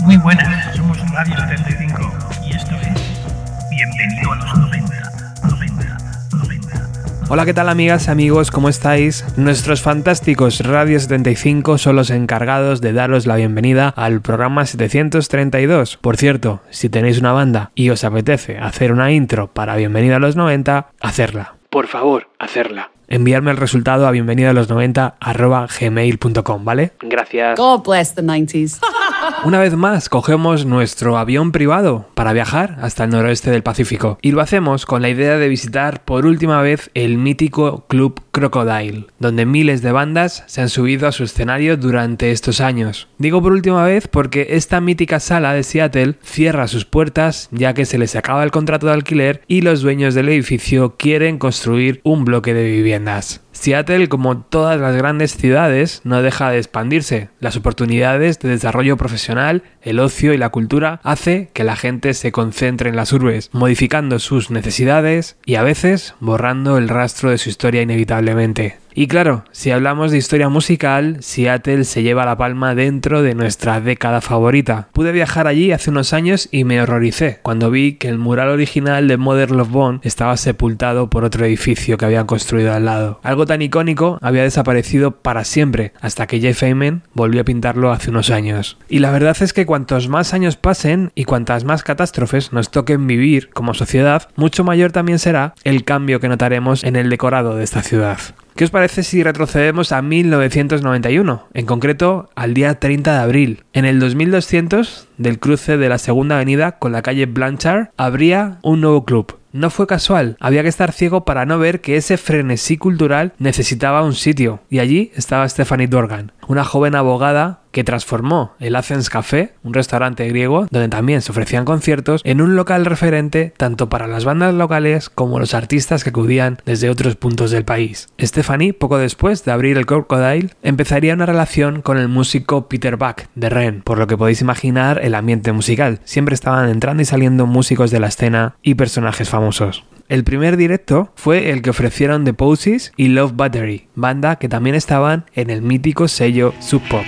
Muy buenas, somos Radio 75 y esto es Bienvenido a los 90, 90, 90. Hola, ¿qué tal amigas, amigos? ¿Cómo estáis? Nuestros fantásticos Radio 75 son los encargados de daros la bienvenida al programa 732. Por cierto, si tenéis una banda y os apetece hacer una intro para Bienvenido a los 90, hacerla. Por favor, hacerla. Enviarme el resultado a bienvenido a los 90 arroba gmail.com, ¿vale? Gracias. God bless the 90s. Una vez más, cogemos nuestro avión privado para viajar hasta el noroeste del Pacífico y lo hacemos con la idea de visitar por última vez el mítico Club Crocodile, donde miles de bandas se han subido a su escenario durante estos años. Digo por última vez porque esta mítica sala de Seattle cierra sus puertas ya que se les acaba el contrato de alquiler y los dueños del edificio quieren construir un bloque de viviendas. Seattle, como todas las grandes ciudades, no deja de expandirse. Las oportunidades de desarrollo profesional, el ocio y la cultura hace que la gente se concentre en las urbes, modificando sus necesidades y a veces borrando el rastro de su historia inevitablemente. Y claro, si hablamos de historia musical, Seattle se lleva la palma dentro de nuestra década favorita. Pude viajar allí hace unos años y me horroricé cuando vi que el mural original de Mother Love Bone estaba sepultado por otro edificio que habían construido al lado. Algo tan icónico había desaparecido para siempre, hasta que Jeff Ayman volvió a pintarlo hace unos años. Y la verdad es que cuantos más años pasen y cuantas más catástrofes nos toquen vivir como sociedad, mucho mayor también será el cambio que notaremos en el decorado de esta ciudad. ¿Qué os parece si retrocedemos a 1991? En concreto, al día 30 de abril. En el 2200, del cruce de la Segunda Avenida con la calle Blanchard, habría un nuevo club. No fue casual, había que estar ciego para no ver que ese frenesí cultural necesitaba un sitio, y allí estaba Stephanie Dorgan, una joven abogada que transformó el Athens Café, un restaurante griego donde también se ofrecían conciertos, en un local referente tanto para las bandas locales como los artistas que acudían desde otros puntos del país. Stephanie, poco después de abrir el Crocodile, empezaría una relación con el músico Peter Buck de Ren, por lo que podéis imaginar el ambiente musical. Siempre estaban entrando y saliendo músicos de la escena y personajes famosos. El primer directo fue el que ofrecieron The Posies y Love Battery, banda que también estaban en el mítico sello Sub Pop.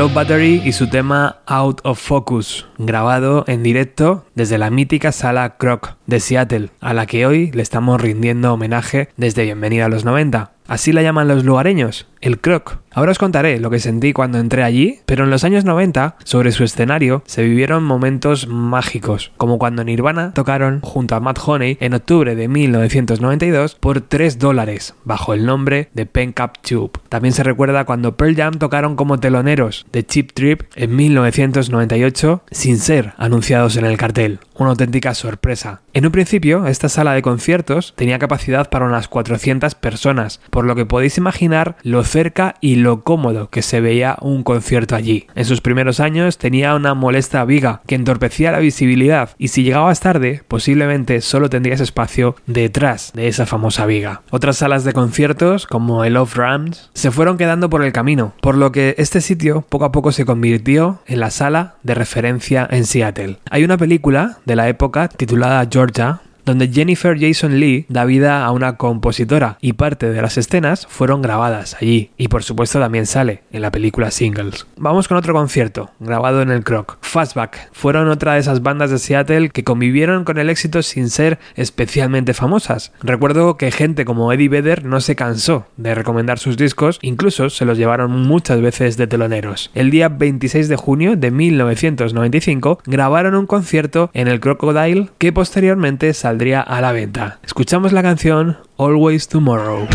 Love Battery y su tema Out of Focus, grabado en directo desde la mítica sala Croc de Seattle, a la que hoy le estamos rindiendo homenaje desde Bienvenida a los 90. Así la llaman los lugareños, el croc. Ahora os contaré lo que sentí cuando entré allí, pero en los años 90, sobre su escenario, se vivieron momentos mágicos, como cuando Nirvana tocaron junto a Matt Honey en octubre de 1992 por 3 dólares, bajo el nombre de Pen Cup Tube. También se recuerda cuando Pearl Jam tocaron como teloneros de Cheap Trip en 1998 sin ser anunciados en el cartel. Una auténtica sorpresa. En un principio, esta sala de conciertos tenía capacidad para unas 400 personas, lo que podéis imaginar lo cerca y lo cómodo que se veía un concierto allí. En sus primeros años tenía una molesta viga que entorpecía la visibilidad y si llegabas tarde, posiblemente solo tendrías espacio detrás de esa famosa viga. Otras salas de conciertos, como el Off Rams, se fueron quedando por el camino, por lo que este sitio poco a poco se convirtió en la sala de referencia en Seattle. Hay una película de la época titulada Georgia donde Jennifer Jason Lee da vida a una compositora y parte de las escenas fueron grabadas allí y por supuesto también sale en la película Singles. Vamos con otro concierto grabado en el Croc. Fastback fueron otra de esas bandas de Seattle que convivieron con el éxito sin ser especialmente famosas. Recuerdo que gente como Eddie Vedder no se cansó de recomendar sus discos, incluso se los llevaron muchas veces de teloneros. El día 26 de junio de 1995 grabaron un concierto en el Crocodile que posteriormente a la venta. Escuchamos la canción Always Tomorrow.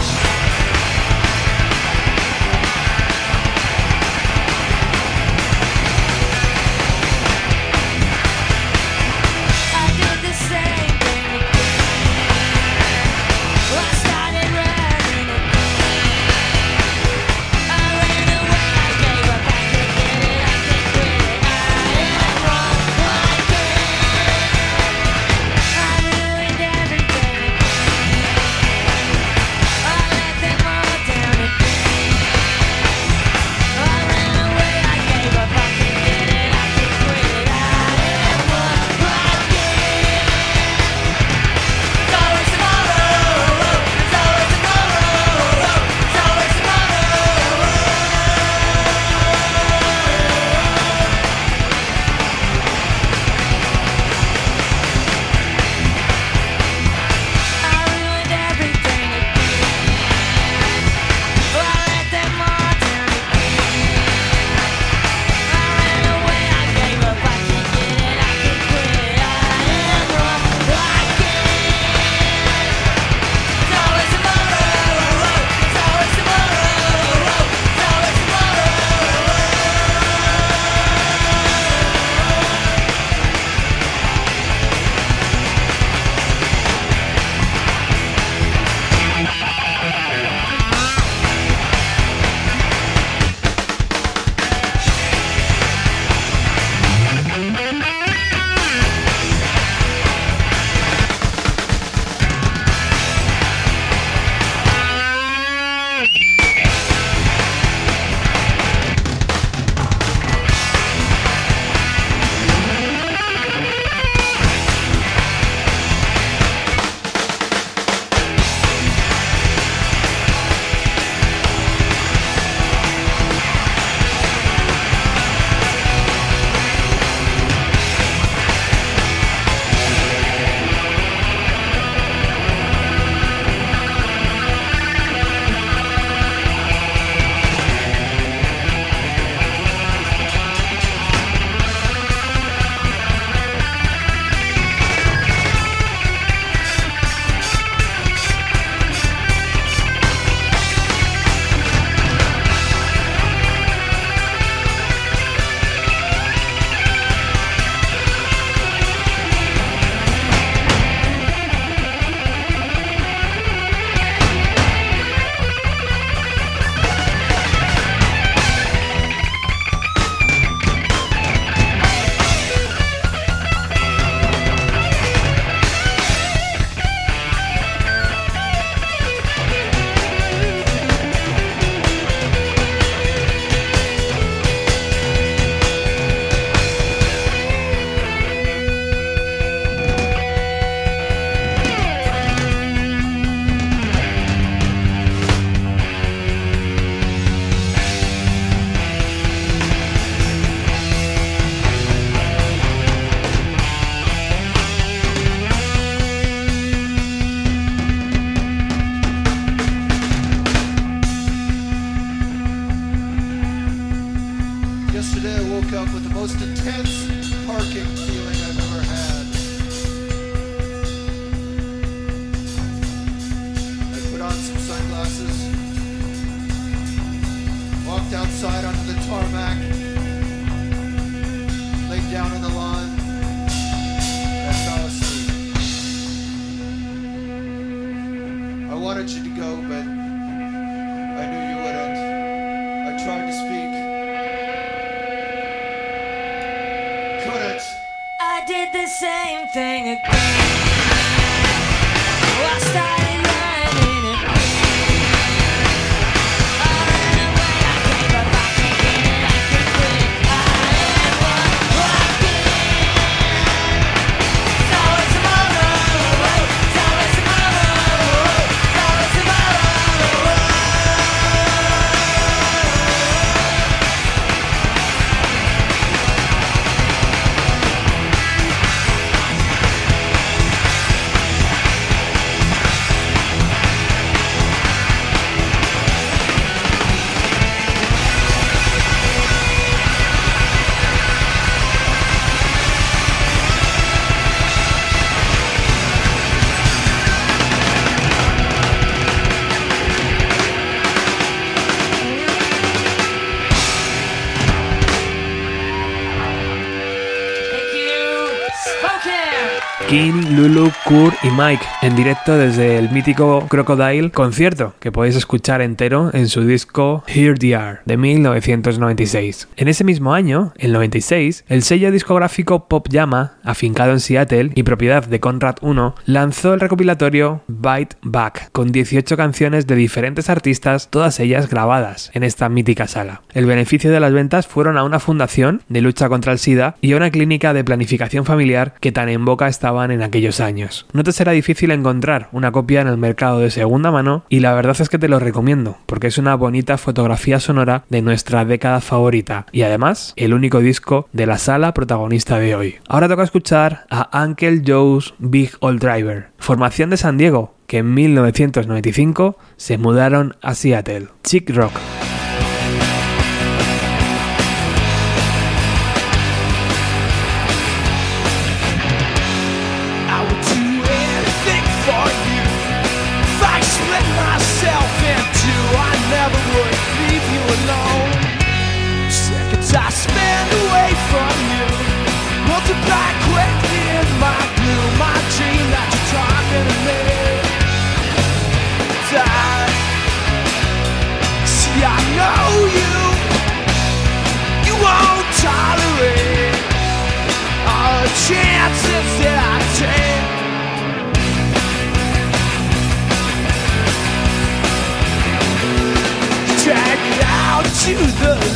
Lulu, Kurt y Mike en directo desde el mítico Crocodile concierto que podéis escuchar entero en su disco Here They Are de 1996. En ese mismo año, el 96, el sello discográfico Pop Llama, afincado en Seattle y propiedad de Conrad 1, lanzó el recopilatorio Bite Back con 18 canciones de diferentes artistas, todas ellas grabadas en esta mítica sala. El beneficio de las ventas fueron a una fundación de lucha contra el SIDA y a una clínica de planificación familiar que tan en boca estaban en aquellos años. No te será difícil encontrar una copia en el mercado de segunda mano y la verdad es que te lo recomiendo porque es una bonita fotografía sonora de nuestra década favorita y además el único disco de la sala protagonista de hoy. Ahora toca escuchar a Uncle Joe's Big Old Driver, formación de San Diego que en 1995 se mudaron a Seattle. Chick Rock.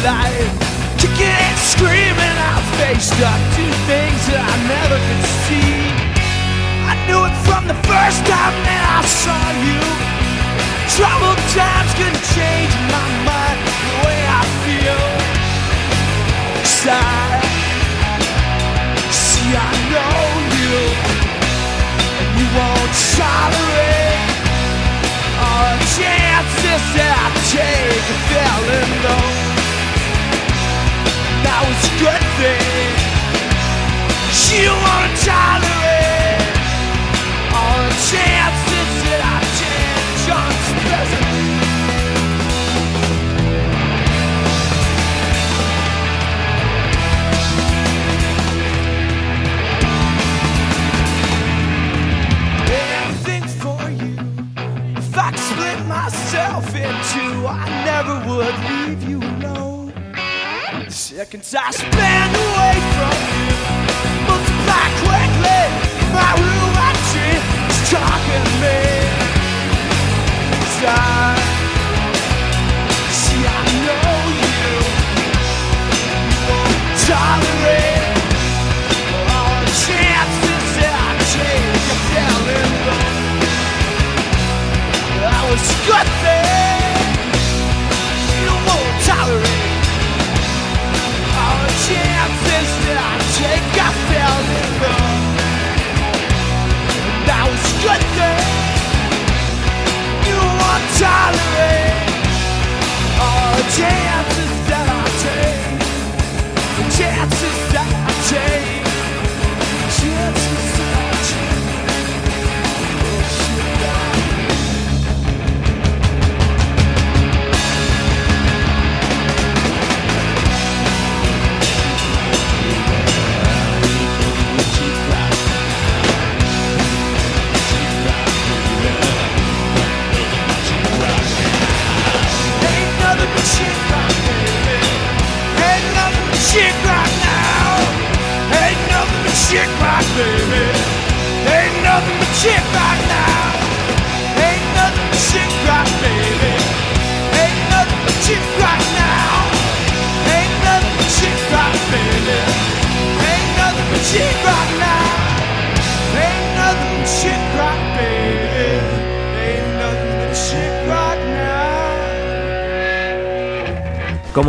Light, kicking and screaming. I faced up to things that I never could see. I knew it from the first time that I saw you. Troubled times can change my mind, the way I feel. Side. See, I know you, and you won't tolerate all the chances that I take of feeling low that was a good thing. She didn't want to tolerate all the chances that I take. John's present. myself into I never would leave you alone Seconds I spend away from you multiply quickly. My real watching is talking to me. I see, I know you. You won't tolerate chances I take low. That was good thing.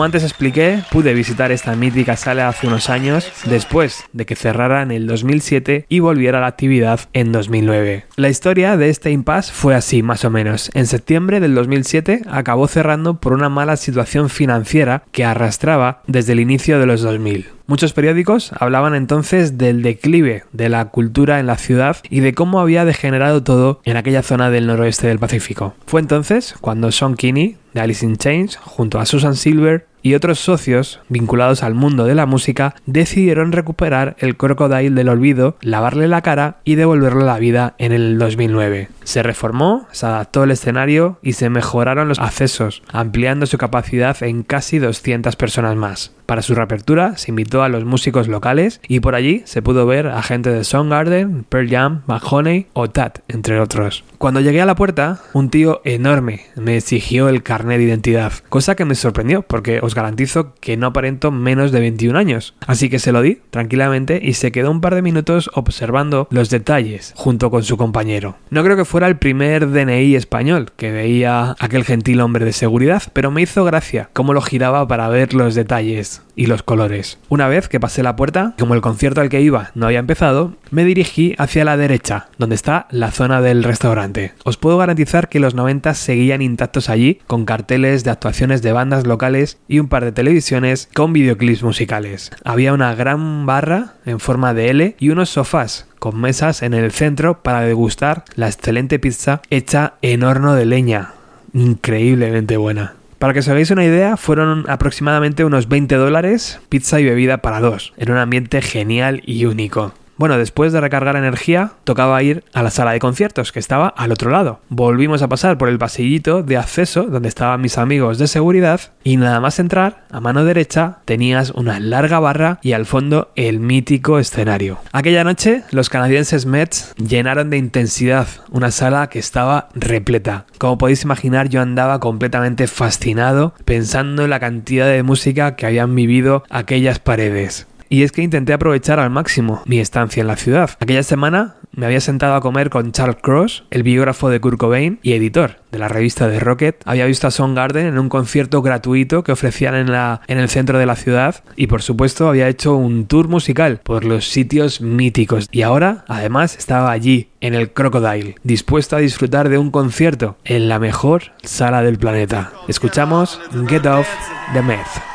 Como antes expliqué, pude visitar esta mítica sala hace unos años, después de que cerrara en el 2007 y volviera a la actividad en 2009. La historia de este impasse fue así, más o menos. En septiembre del 2007 acabó cerrando por una mala situación financiera que arrastraba desde el inicio de los 2000. Muchos periódicos hablaban entonces del declive de la cultura en la ciudad y de cómo había degenerado todo en aquella zona del noroeste del Pacífico. Fue entonces cuando Sean Kinney, de Alice in Chains, junto a Susan Silver y otros socios vinculados al mundo de la música, decidieron recuperar el Crocodile del olvido, lavarle la cara y devolverlo a la vida en el 2009. Se reformó, se adaptó el escenario y se mejoraron los accesos, ampliando su capacidad en casi 200 personas más. Para su reapertura se invitó a los músicos locales y por allí se pudo ver a gente de Soundgarden, Pearl Jam, Mahoney o Tat, entre otros. Cuando llegué a la puerta, un tío enorme me exigió el carnet de identidad, cosa que me sorprendió porque os garantizo que no aparento menos de 21 años. Así que se lo di tranquilamente y se quedó un par de minutos observando los detalles junto con su compañero. No creo que fuera el primer DNI español que veía aquel gentil hombre de seguridad, pero me hizo gracia cómo lo giraba para ver los detalles y los colores. Una vez que pasé la puerta, como el concierto al que iba no había empezado, me dirigí hacia la derecha, donde está la zona del restaurante. Os puedo garantizar que los 90 seguían intactos allí, con carteles de actuaciones de bandas locales y un par de televisiones con videoclips musicales. Había una gran barra en forma de L y unos sofás con mesas en el centro para degustar la excelente pizza hecha en horno de leña. Increíblemente buena. Para que os hagáis una idea, fueron aproximadamente unos 20 dólares, pizza y bebida para dos, en un ambiente genial y único. Bueno, después de recargar energía, tocaba ir a la sala de conciertos, que estaba al otro lado. Volvimos a pasar por el pasillito de acceso, donde estaban mis amigos de seguridad, y nada más entrar, a mano derecha, tenías una larga barra y al fondo el mítico escenario. Aquella noche, los canadienses Mets llenaron de intensidad una sala que estaba repleta. Como podéis imaginar, yo andaba completamente fascinado pensando en la cantidad de música que habían vivido aquellas paredes. Y es que intenté aprovechar al máximo mi estancia en la ciudad. Aquella semana me había sentado a comer con Charles Cross, el biógrafo de Kurt Cobain y editor de la revista de Rocket. Había visto a Soundgarden en un concierto gratuito que ofrecían en, la, en el centro de la ciudad y por supuesto había hecho un tour musical por los sitios míticos. Y ahora, además, estaba allí, en el Crocodile, dispuesto a disfrutar de un concierto en la mejor sala del planeta. Escuchamos Get Off the Meth.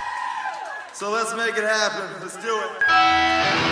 So let's make it happen. Let's do it.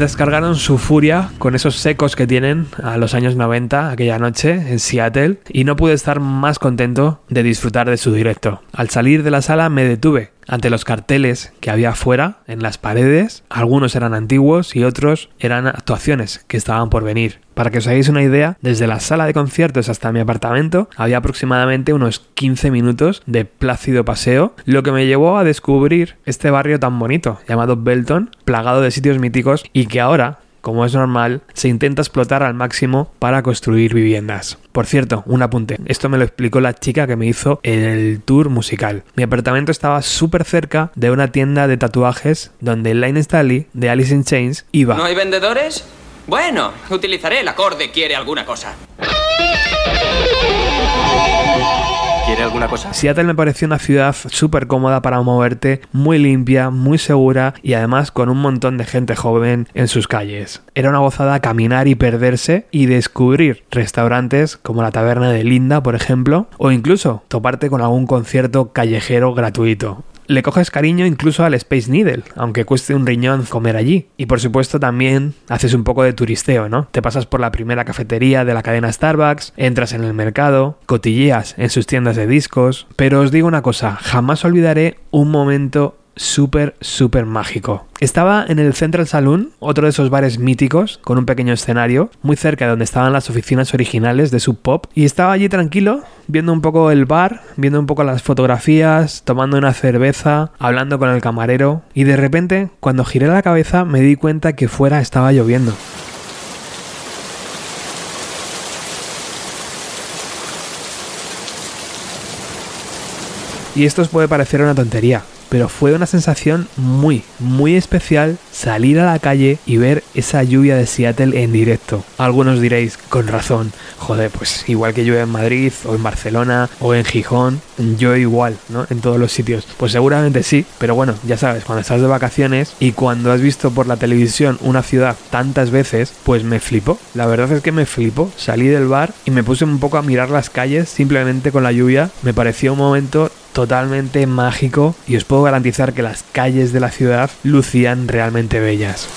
Descargaron su furia con esos secos que tienen a los años 90 aquella noche en Seattle y no pude estar más contento de disfrutar de su directo. Al salir de la sala me detuve ante los carteles que había afuera en las paredes. Algunos eran antiguos y otros eran actuaciones que estaban por venir. Para que os hagáis una idea, desde la sala de conciertos hasta mi apartamento había aproximadamente unos 15 minutos de plácido paseo, lo que me llevó a descubrir este barrio tan bonito llamado Belton, plagado de sitios míticos y que ahora como es normal, se intenta explotar al máximo para construir viviendas. Por cierto, un apunte. Esto me lo explicó la chica que me hizo el tour musical. Mi apartamento estaba súper cerca de una tienda de tatuajes donde Line Staley de Alice in Chains iba. ¿No hay vendedores? Bueno, utilizaré el acorde quiere alguna cosa. ¿Quiere alguna cosa? Seattle me pareció una ciudad súper cómoda para moverte, muy limpia, muy segura y además con un montón de gente joven en sus calles. Era una gozada caminar y perderse y descubrir restaurantes como la taberna de Linda, por ejemplo, o incluso toparte con algún concierto callejero gratuito. Le coges cariño incluso al Space Needle, aunque cueste un riñón comer allí. Y por supuesto también haces un poco de turisteo, ¿no? Te pasas por la primera cafetería de la cadena Starbucks, entras en el mercado, cotilleas en sus tiendas de discos. Pero os digo una cosa, jamás olvidaré un momento súper, súper mágico. Estaba en el Central Saloon, otro de esos bares míticos, con un pequeño escenario, muy cerca de donde estaban las oficinas originales de Sub Pop, y estaba allí tranquilo, viendo un poco el bar, viendo un poco las fotografías, tomando una cerveza, hablando con el camarero, y de repente, cuando giré la cabeza, me di cuenta que fuera estaba lloviendo. Y esto os puede parecer una tontería, pero fue una sensación muy, muy especial salir a la calle y ver esa lluvia de Seattle en directo. Algunos diréis, con razón, joder, pues igual que llueve en Madrid o en Barcelona o en Gijón, yo igual, ¿no? En todos los sitios. Pues seguramente sí, pero bueno, ya sabes, cuando estás de vacaciones y cuando has visto por la televisión una ciudad tantas veces, pues me flipó. La verdad es que me flipó. Salí del bar y me puse un poco a mirar las calles simplemente con la lluvia. Me pareció un momento totalmente mágico y os puedo garantizar que las calles de la ciudad lucían realmente bellas.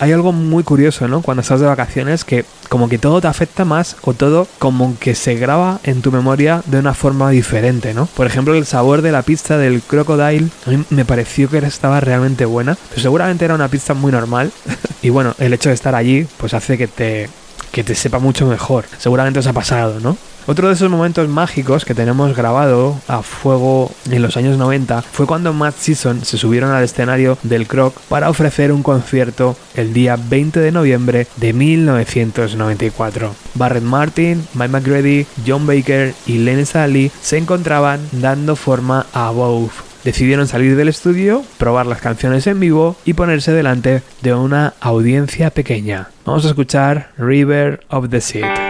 Hay algo muy curioso, ¿no? Cuando estás de vacaciones que como que todo te afecta más o todo como que se graba en tu memoria de una forma diferente, ¿no? Por ejemplo, el sabor de la pizza del Crocodile a mí me pareció que estaba realmente buena, pero seguramente era una pizza muy normal y bueno, el hecho de estar allí pues hace que te que te sepa mucho mejor. Seguramente os ha pasado, ¿no? Otro de esos momentos mágicos que tenemos grabado a fuego en los años 90 fue cuando Matt Season se subieron al escenario del Croc para ofrecer un concierto el día 20 de noviembre de 1994. Barrett Martin, Mike McGrady, John Baker y Len Sally se encontraban dando forma a Bow decidieron salir del estudio, probar las canciones en vivo y ponerse delante de una audiencia pequeña. Vamos a escuchar River of the Sea.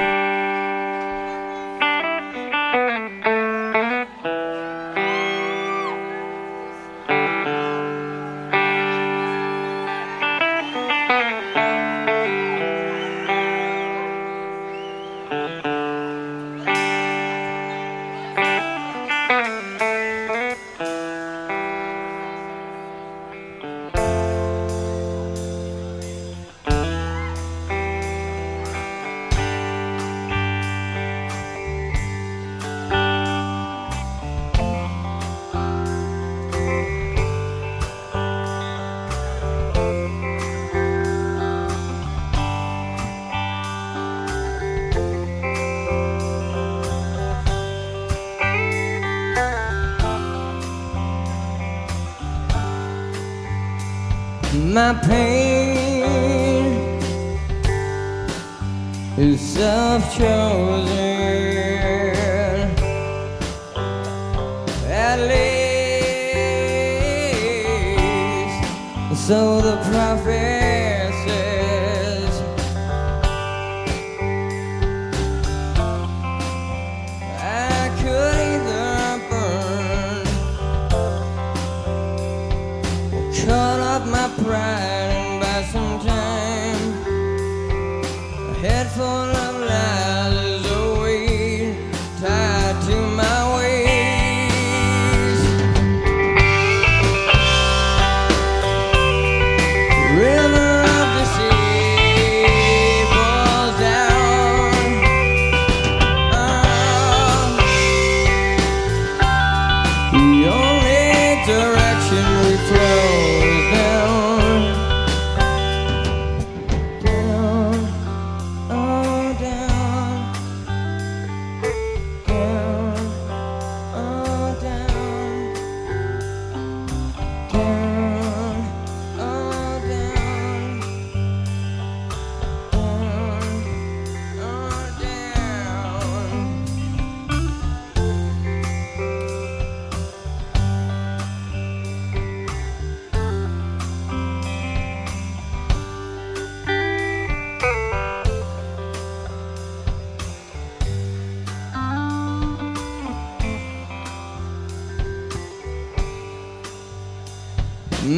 My pain is self-chosen.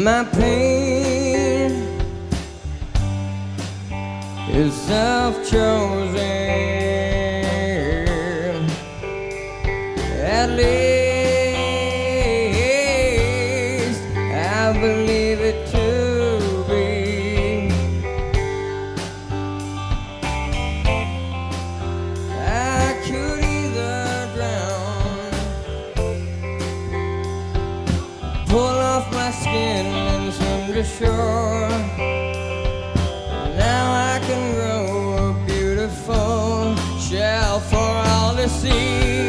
My pain is self-chosen. See.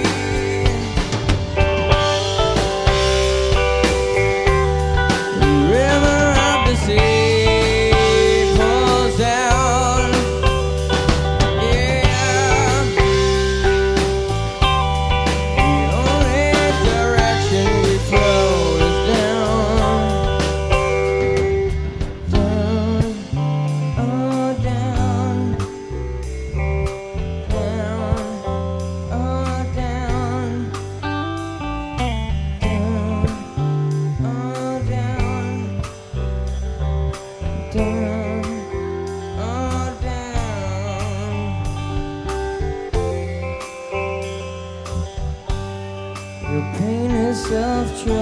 Your pain is self-chosen.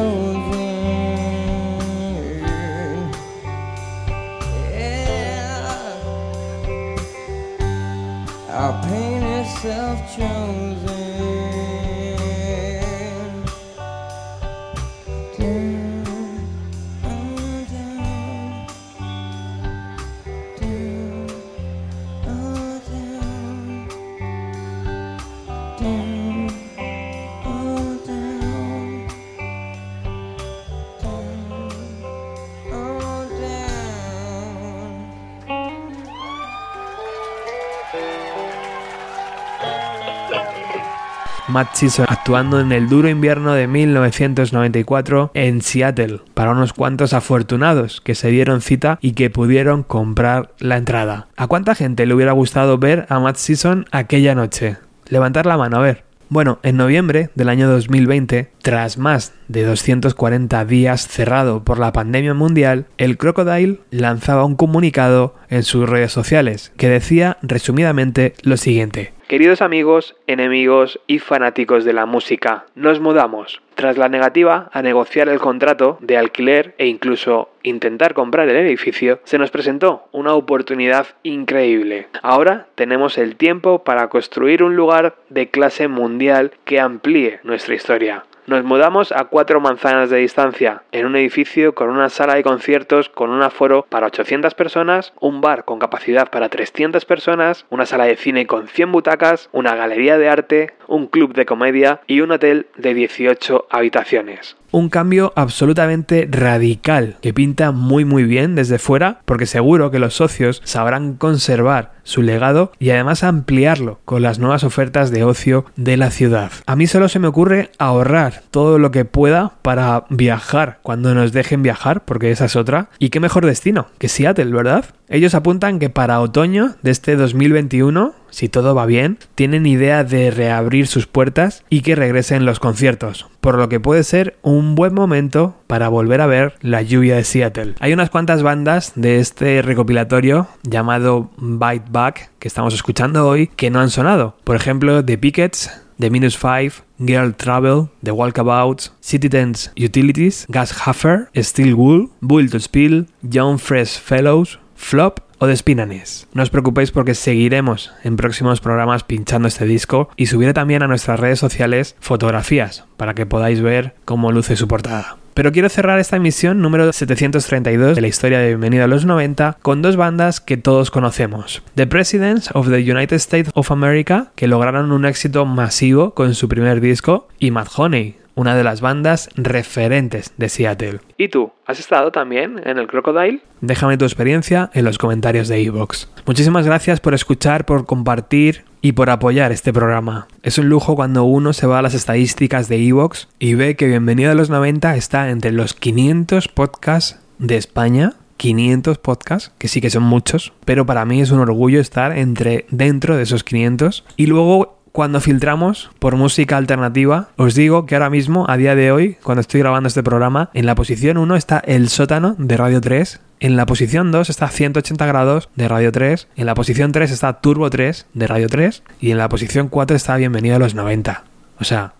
Yeah. Our pain is self-chosen. Matt Season actuando en el duro invierno de 1994 en Seattle para unos cuantos afortunados que se dieron cita y que pudieron comprar la entrada. ¿A cuánta gente le hubiera gustado ver a Matt Season aquella noche? Levantar la mano, a ver. Bueno, en noviembre del año 2020, tras más de 240 días cerrado por la pandemia mundial, el Crocodile lanzaba un comunicado en sus redes sociales que decía resumidamente lo siguiente. Queridos amigos, enemigos y fanáticos de la música, nos mudamos. Tras la negativa a negociar el contrato de alquiler e incluso intentar comprar el edificio, se nos presentó una oportunidad increíble. Ahora tenemos el tiempo para construir un lugar de clase mundial que amplíe nuestra historia. Nos mudamos a cuatro manzanas de distancia, en un edificio con una sala de conciertos con un aforo para 800 personas, un bar con capacidad para 300 personas, una sala de cine con 100 butacas, una galería de arte, un club de comedia y un hotel de 18 habitaciones. Un cambio absolutamente radical que pinta muy muy bien desde fuera porque seguro que los socios sabrán conservar su legado y además ampliarlo con las nuevas ofertas de ocio de la ciudad. A mí solo se me ocurre ahorrar todo lo que pueda para viajar cuando nos dejen viajar porque esa es otra. Y qué mejor destino que Seattle, ¿verdad? Ellos apuntan que para otoño de este 2021 si todo va bien, tienen idea de reabrir sus puertas y que regresen los conciertos, por lo que puede ser un buen momento para volver a ver la lluvia de Seattle. Hay unas cuantas bandas de este recopilatorio llamado Bite Back que estamos escuchando hoy que no han sonado. Por ejemplo, The Pickets, The Minus Five, Girl Travel, The Walkabouts, Citizens Utilities, Gas Huffer, Steel Wool, Bull to Spill, Young Fresh Fellows, Flop o de Spinanes. No os preocupéis porque seguiremos en próximos programas pinchando este disco y subiré también a nuestras redes sociales fotografías para que podáis ver cómo luce su portada. Pero quiero cerrar esta emisión número 732 de la historia de Bienvenido a los 90 con dos bandas que todos conocemos. The Presidents of the United States of America, que lograron un éxito masivo con su primer disco, y Mad Honey, una de las bandas referentes de Seattle. ¿Y tú? ¿Has estado también en el Crocodile? Déjame tu experiencia en los comentarios de iVoox. Muchísimas gracias por escuchar, por compartir y por apoyar este programa. Es un lujo cuando uno se va a las estadísticas de iVoox y ve que Bienvenido a los 90 está entre los 500 podcasts de España 500 podcasts, que sí que son muchos, pero para mí es un orgullo estar entre dentro de esos 500 y luego cuando filtramos por música alternativa, os digo que ahora mismo, a día de hoy, cuando estoy grabando este programa, en la posición 1 está El Sótano de Radio 3, en la posición 2 está 180 grados de Radio 3, en la posición 3 está Turbo 3 de Radio 3 y en la posición 4 está Bienvenido a los 90. O sea,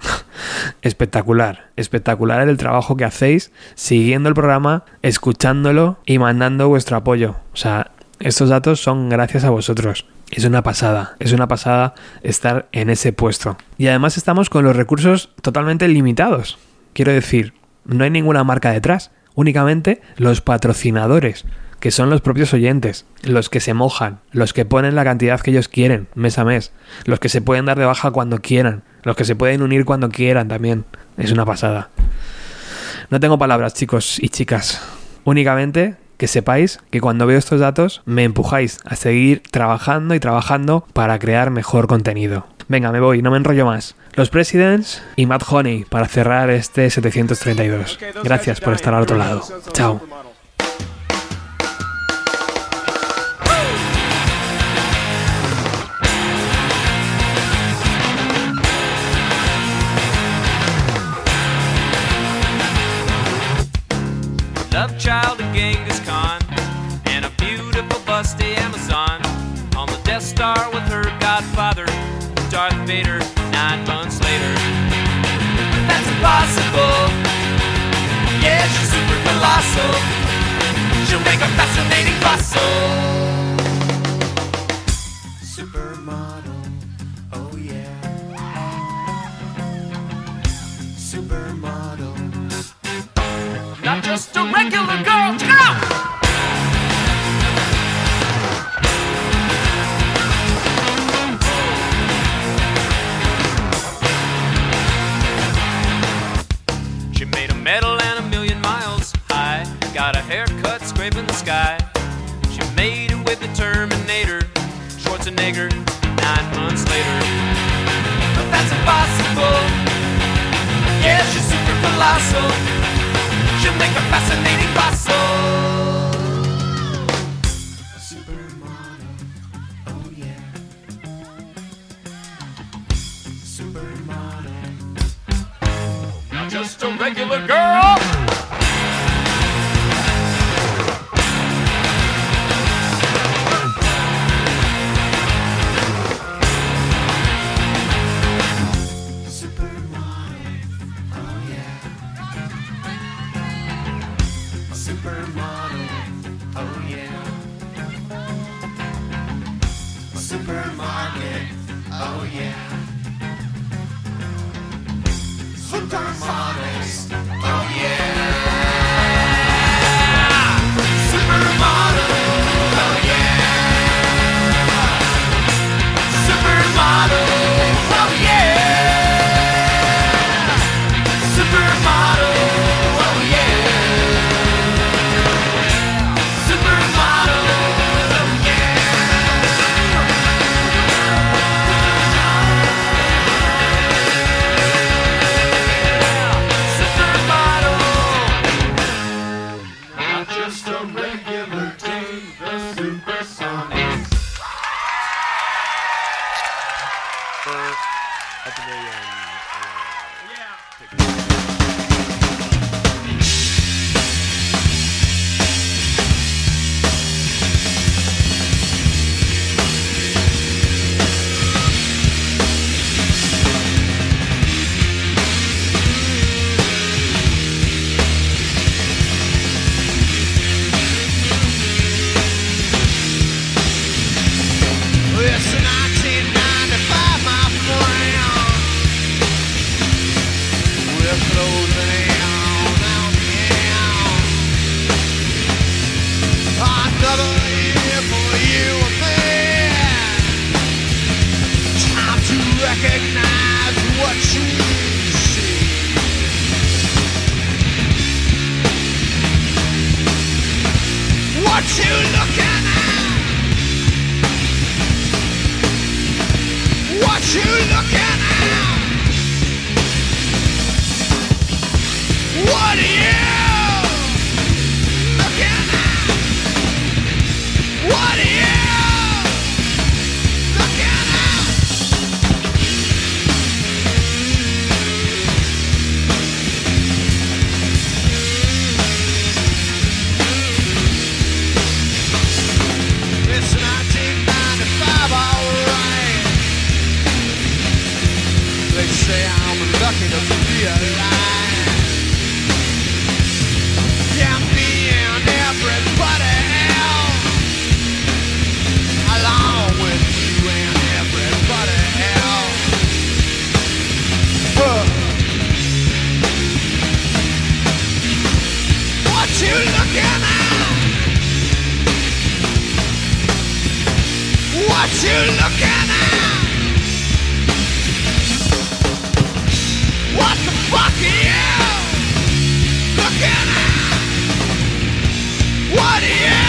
espectacular, espectacular el trabajo que hacéis siguiendo el programa, escuchándolo y mandando vuestro apoyo. O sea, estos datos son gracias a vosotros. Es una pasada, es una pasada estar en ese puesto. Y además estamos con los recursos totalmente limitados. Quiero decir, no hay ninguna marca detrás, únicamente los patrocinadores, que son los propios oyentes, los que se mojan, los que ponen la cantidad que ellos quieren, mes a mes, los que se pueden dar de baja cuando quieran, los que se pueden unir cuando quieran también. Es una pasada. No tengo palabras, chicos y chicas. Únicamente que sepáis que cuando veo estos datos me empujáis a seguir trabajando y trabajando para crear mejor contenido. Venga, me voy, no me enrollo más. Los Presidents y Matt Honey para cerrar este 732. Gracias por estar al otro lado. Chao. Darth Vader, nine months later. That's impossible. Yeah, she's super colossal. She'll make a fascinating fossil. say I'm lucky to be alive. Yeah, me and everybody else, along with you and everybody else. What you looking at? What you looking at? What are you?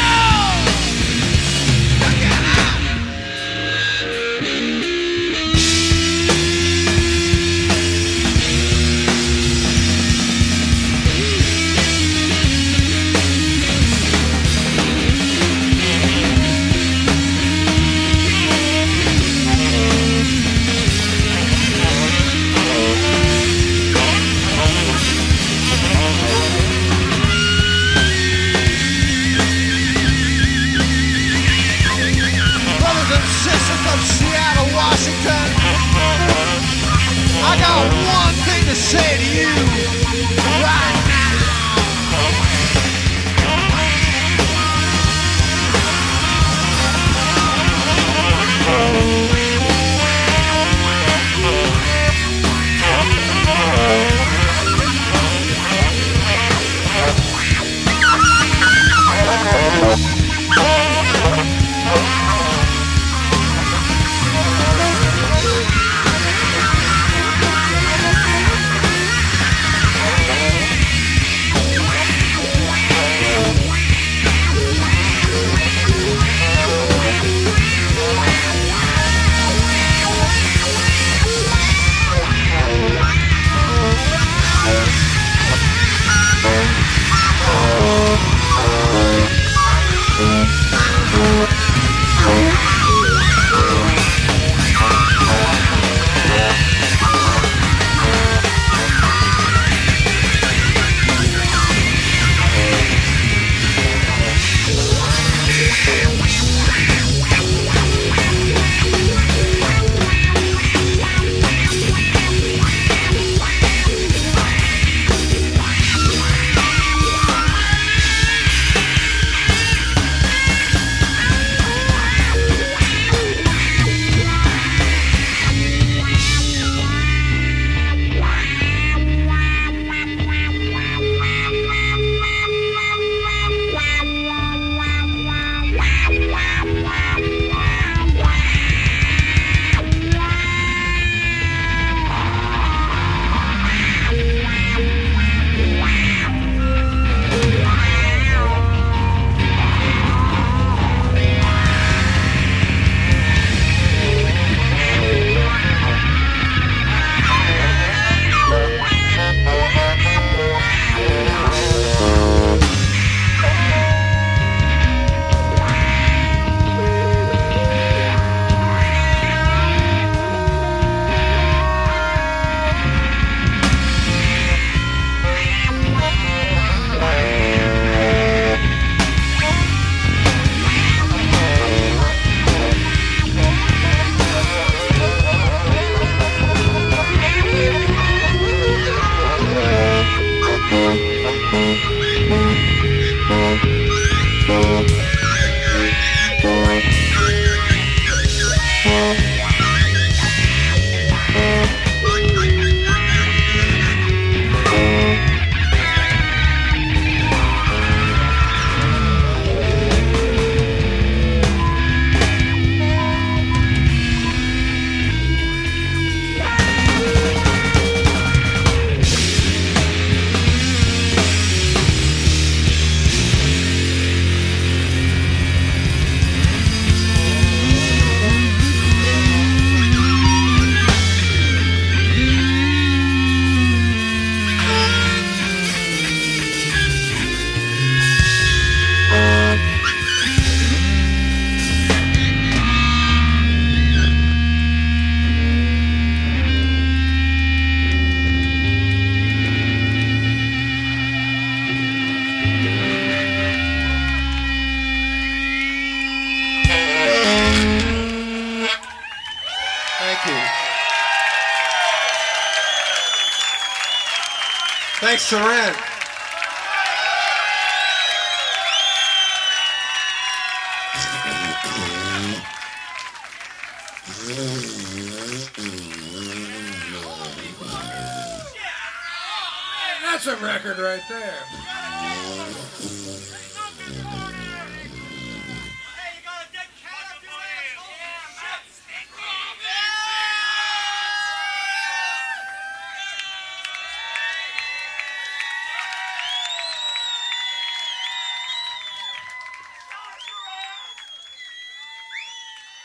That's a record right there.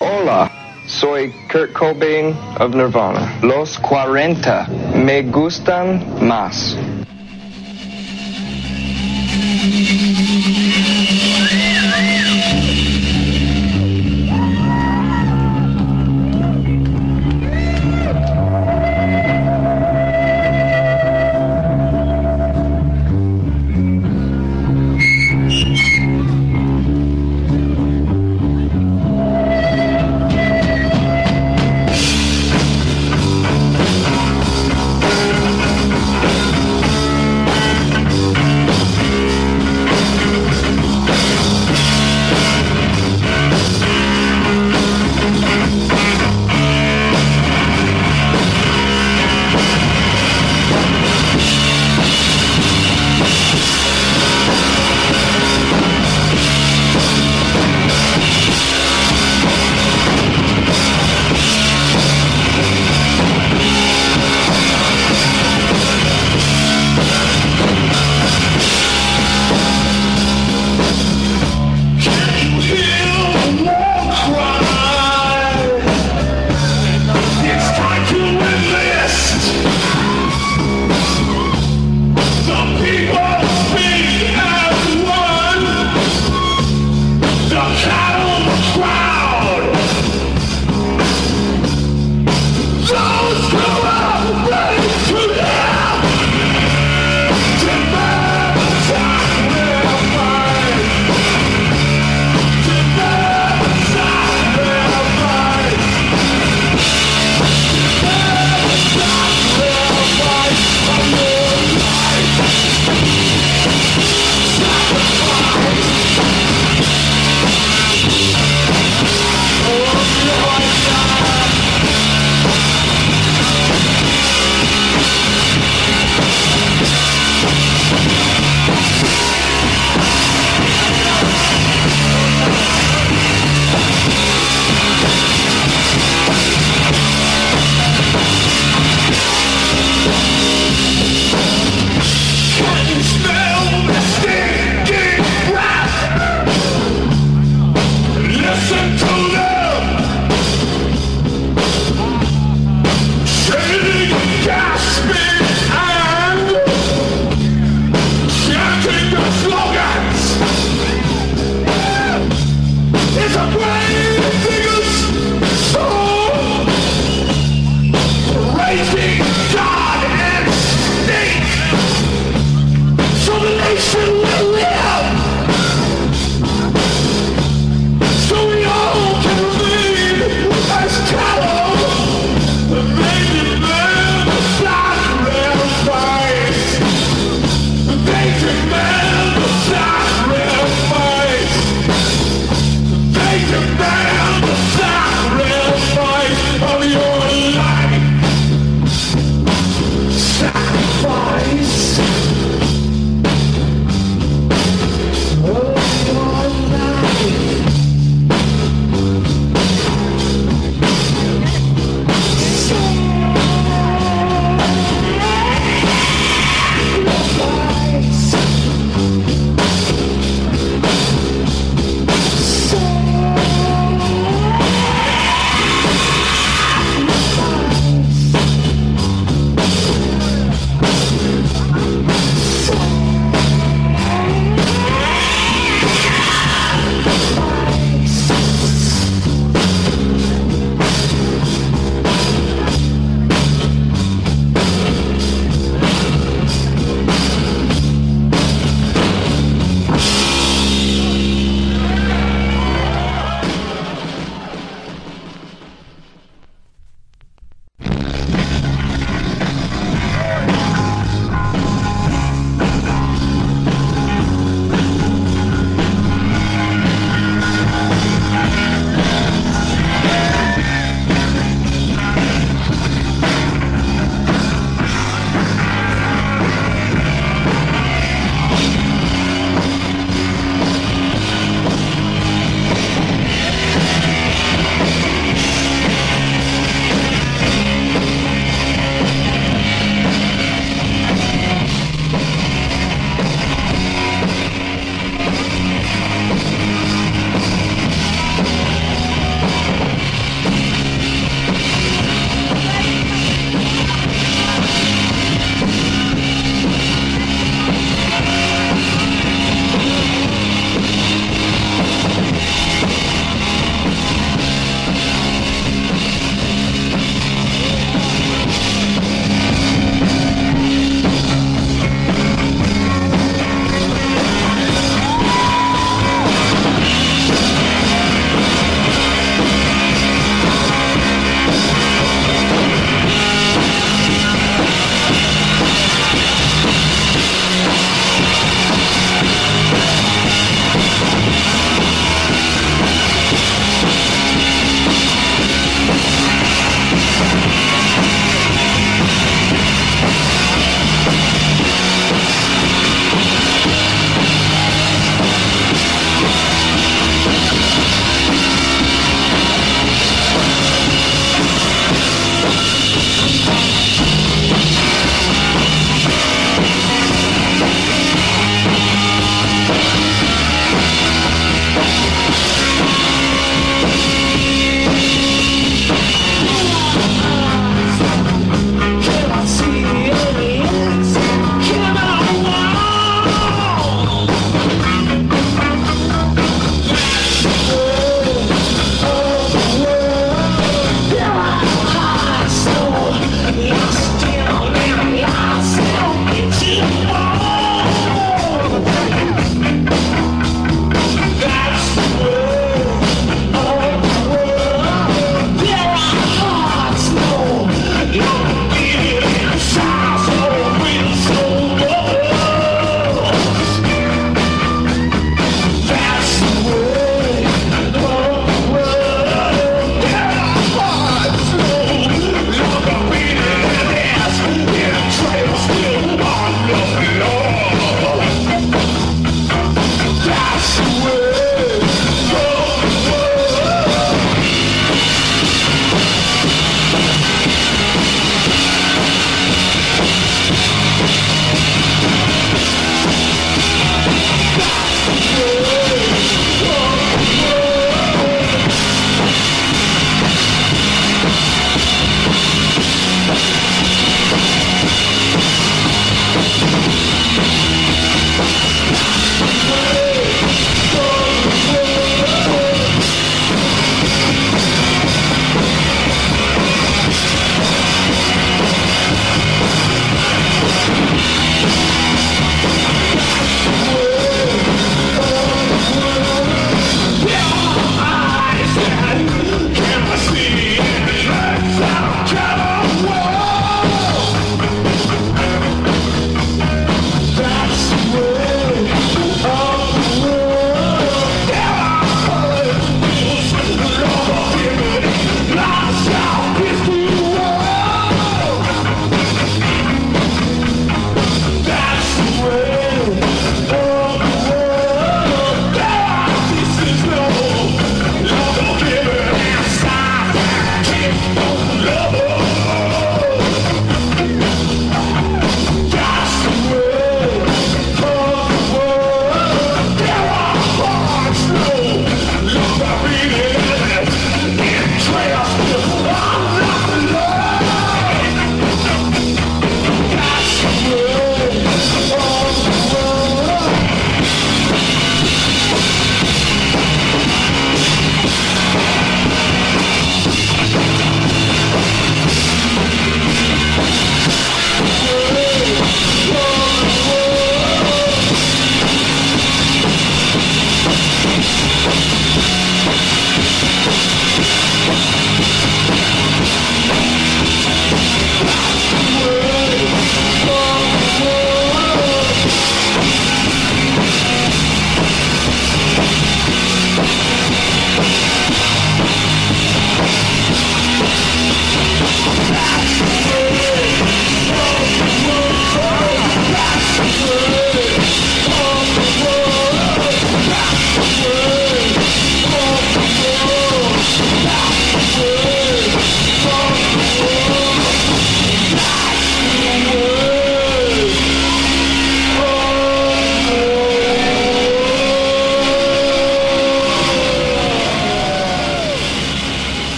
Hola, soy Kurt Cobain of Nirvana. Los 40 me gustan más.